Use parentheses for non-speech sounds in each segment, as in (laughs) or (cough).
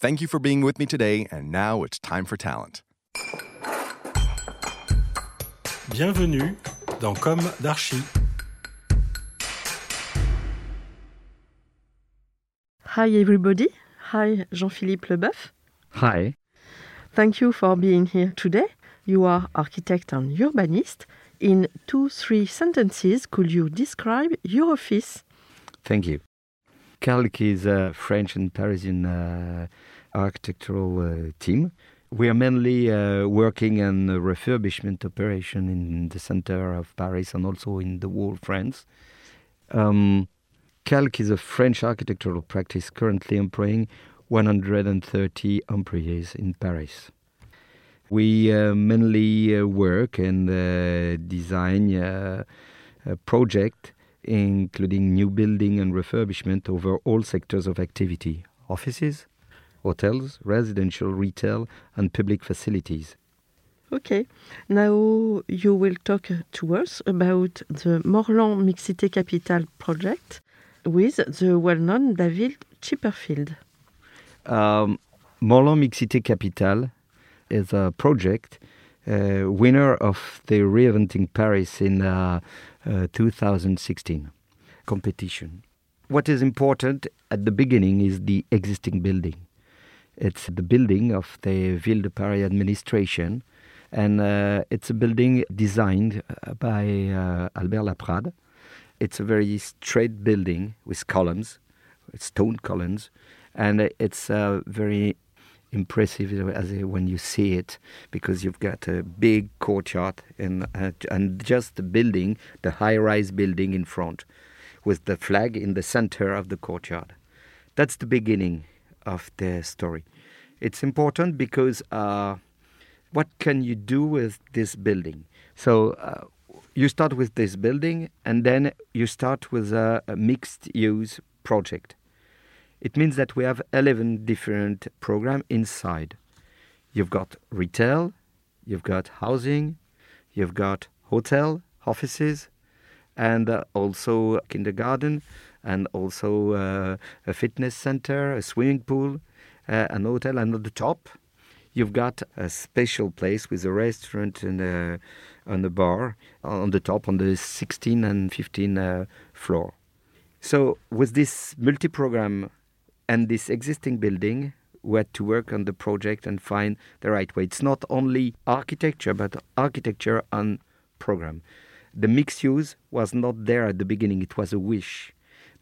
Thank you for being with me today, and now it's time for talent. Bienvenue dans Comme d'Archi. Hi, everybody. Hi, Jean-Philippe Leboeuf. Hi. Thank you for being here today. You are architect and urbanist. In two, three sentences, could you describe your office? Thank you. CALQ is a French and Parisian uh, architectural uh, team. We are mainly uh, working on refurbishment operation in the center of Paris and also in the whole France. Um, CALQ is a French architectural practice currently employing 130 employees in Paris. We uh, mainly uh, work and uh, design uh, a project including new building and refurbishment over all sectors of activity offices, hotels, residential, retail, and public facilities. Okay. Now you will talk to us about the Morland Mixité Capitale project with the well-known David Chipperfield. Um, Morland Mixité Capitale is a project uh, winner of the Reinventing Paris in uh, uh, 2016 competition. What is important at the beginning is the existing building. It's the building of the Ville de Paris administration, and uh, it's a building designed uh, by uh, Albert Laprade. It's a very straight building with columns, stone columns, and it's uh, very impressive as when you see it because you've got a big courtyard and uh, and just the building, the high-rise building in front, with the flag in the center of the courtyard. That's the beginning of the story. It's important because uh, what can you do with this building? So uh, you start with this building, and then you start with a, a mixed-use project. It means that we have 11 different programs inside. You've got retail, you've got housing, you've got hotel, offices, and uh, also kindergarten, and also uh, a fitness center, a swimming pool, uh, an hotel, and at the top, you've got a special place with a restaurant and a, and a bar on the top, on the 16 and 15 uh, floor. So with this multi-program and this existing building, we had to work on the project and find the right way. It's not only architecture, but architecture and program. The mixed use was not there at the beginning, it was a wish.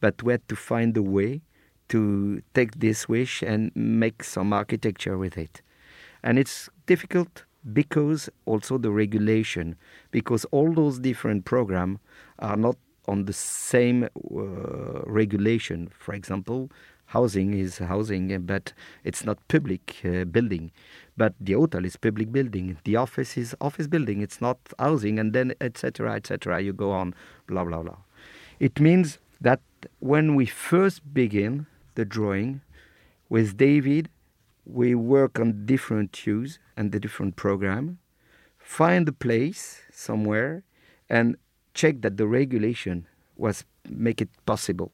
But we had to find a way to take this wish and make some architecture with it. And it's difficult because also the regulation, because all those different programs are not on the same uh, regulation. For example, housing is housing, but it's not public uh, building. But the hotel is public building. The office is office building. It's not housing, and then etc. etc. You go on, blah blah blah. It means that when we first begin the drawing with David, we work on different hues and the different program, find the place somewhere, and check that the regulation was make it possible.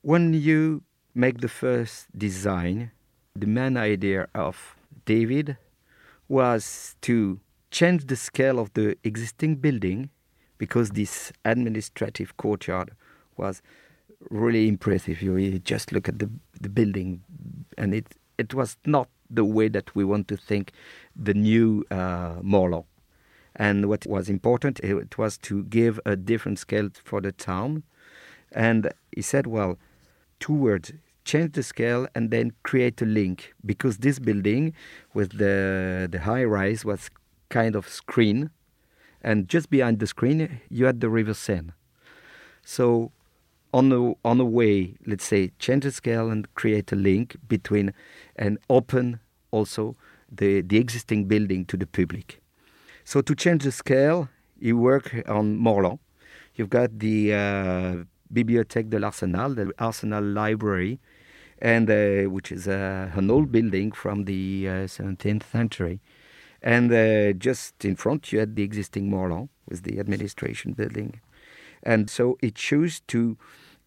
When you make the first design, the main idea of David was to change the scale of the existing building because this administrative courtyard was really impressive. You just look at the, the building, and it, it was not the way that we want to think the new uh. And what was important, it was to give a different scale for the town. And he said, well, two words change the scale and then create a link because this building with the the high rise was kind of screen and just behind the screen you had the river Seine so on the on a way, let's say, change the scale and create a link between and open also the, the existing building to the public. So to change the scale, you work on Morland. You've got the uh, Bibliothèque de l'Arsenal, the Arsenal Library, and uh, which is uh, an old building from the 17th century. And uh, just in front, you had the existing Morland with the administration building. And so it chose to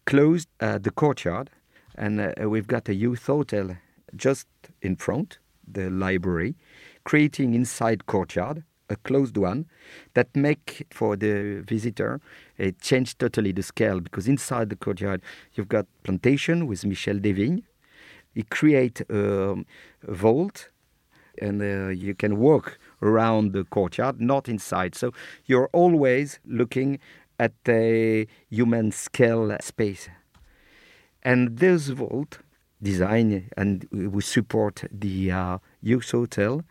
close uh, the courtyard, and uh, we've got a youth hotel just in front, the library, creating inside courtyard a closed one that make for the visitor it change totally the scale because inside the courtyard you've got plantation with Michel Desvigne. He create um, a vault and uh, you can walk around the courtyard, not inside. So you're always looking at a human scale space. And this vault design, and we support the youth hotel,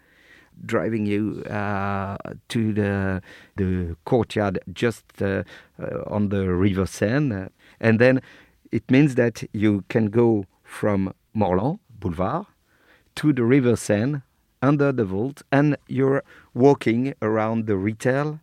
driving you uh, to the the courtyard just uh, uh on the river Seine, and then it means that you can go from Morland Boulevard to the river Seine under the vault, and you're walking around the retail,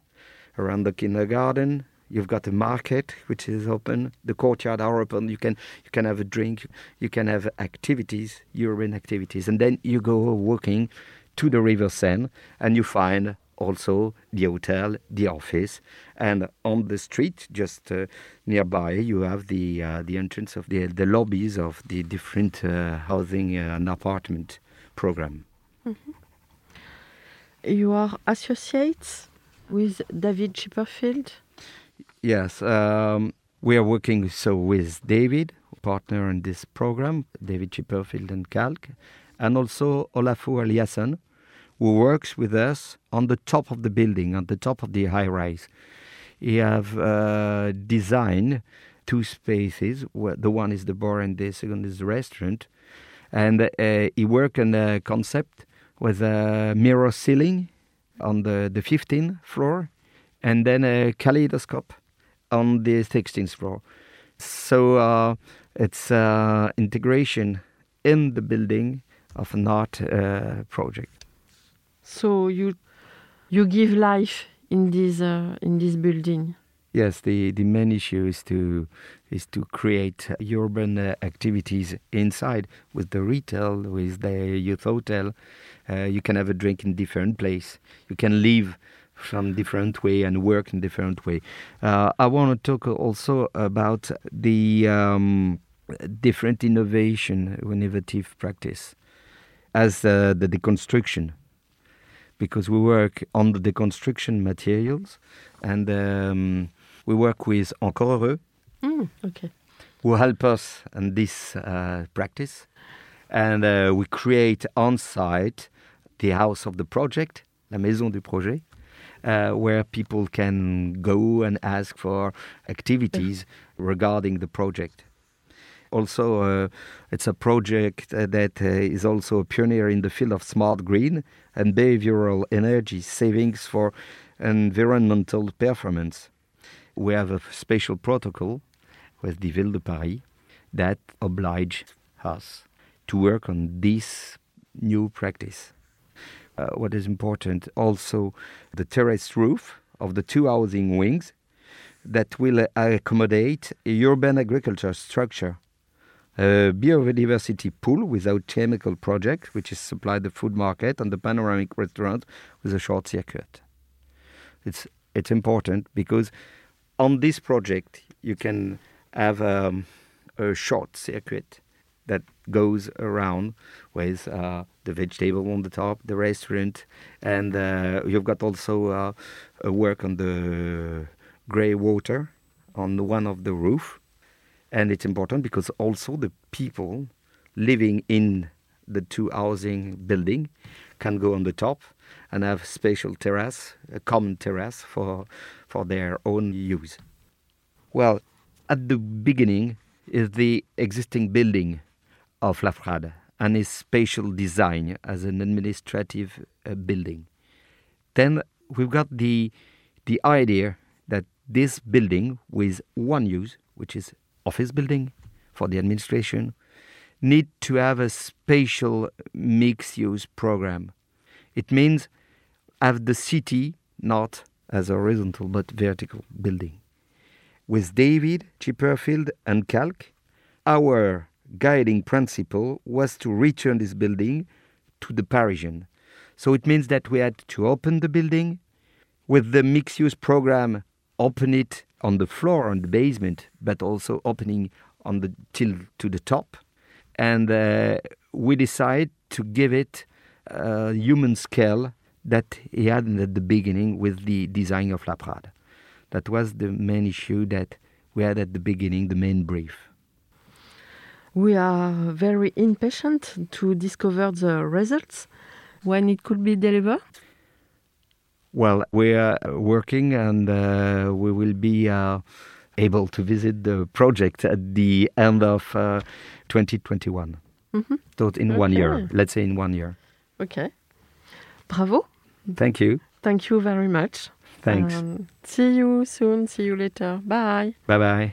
around the kindergarten. You've got a market which is open. The courtyard are open. You can you can have a drink. You can have activities, urban activities, and then you go walking to the River Seine, and you find also the hotel, the office, and on the street just uh, nearby you have the uh, the entrance of the the lobbies of the different uh, housing uh, and apartment program. Mm-hmm. You are associates with David Chipperfield? Yes, um, we are working so with David, partner in this program, David Chipperfield and CALQ, and also Olafur Eliasson, who works with us on the top of the building, on the top of the high rise. He have uh, designed two spaces. The one is the bar and the second is the restaurant. And uh, he worked on a concept with a mirror ceiling on the, the 15th floor and then a kaleidoscope on the 16th floor. So uh, it's uh, integration in the building of an art uh, project. So you you give life in this uh, in this building. Yes, the, the main issue is to is to create urban uh, activities inside with the retail, with the youth hotel. Uh, you can have a drink in different place. You can live from different way and work in different way. Uh, I want to talk also about the um, different innovation, innovative practice, as uh, the deconstruction, because we work on the deconstruction materials and. Um, we work with Encore Heureux, mm, okay. who help us in this uh, practice. And uh, we create on site the house of the project, la maison du projet, where people can go and ask for activities (laughs) regarding the project. Also, uh, it's a project uh, that uh, is also a pioneer in the field of smart green and behavioral energy savings for environmental performance we have a special protocol with the Ville de Paris that oblige us to work on this new practice. Uh, what is important also the terrace roof of the two housing wings that will uh, accommodate a urban agriculture structure a biodiversity pool without chemical project, which is supplied the food market and the panoramic restaurant with a short circuit. It's it's important because on this project, you can have um, a short circuit that goes around with uh, the vegetable on the top, the restaurant, and uh, you've got also uh, a work on the grey water on the one of the roof. And it's important because also the people living in the two housing building can go on the top and have special terrace, a common terrace for for their own use. Well, at the beginning is the existing building of Laprade and its spatial design as an administrative uh, building. Then we've got the the idea that this building with one use, which is office building for the administration, need to have a spatial mixed use program. It means have the city not as a horizontal but vertical building. With David, Chipperfield, and CALQ, our guiding principle was to return this building to the Parisian. So it means that we had to open the building with the mixed use program, open it on the floor, on the basement, but also opening on the till to the top. And uh, we decided to give it a human scale that he had at the beginning with the design of Laprade. That was the main issue that we had at the beginning, the main brief. We are very impatient to discover the results when it could be delivered. Well, we are working and uh, we will be uh, able to visit the project at the end of uh, 2021. Mhm. So in one year, let's say in one year. Okay. Bravo. Thank you. Thank you very much. Thanks. Um, see you soon. See you later. Bye. bye bye.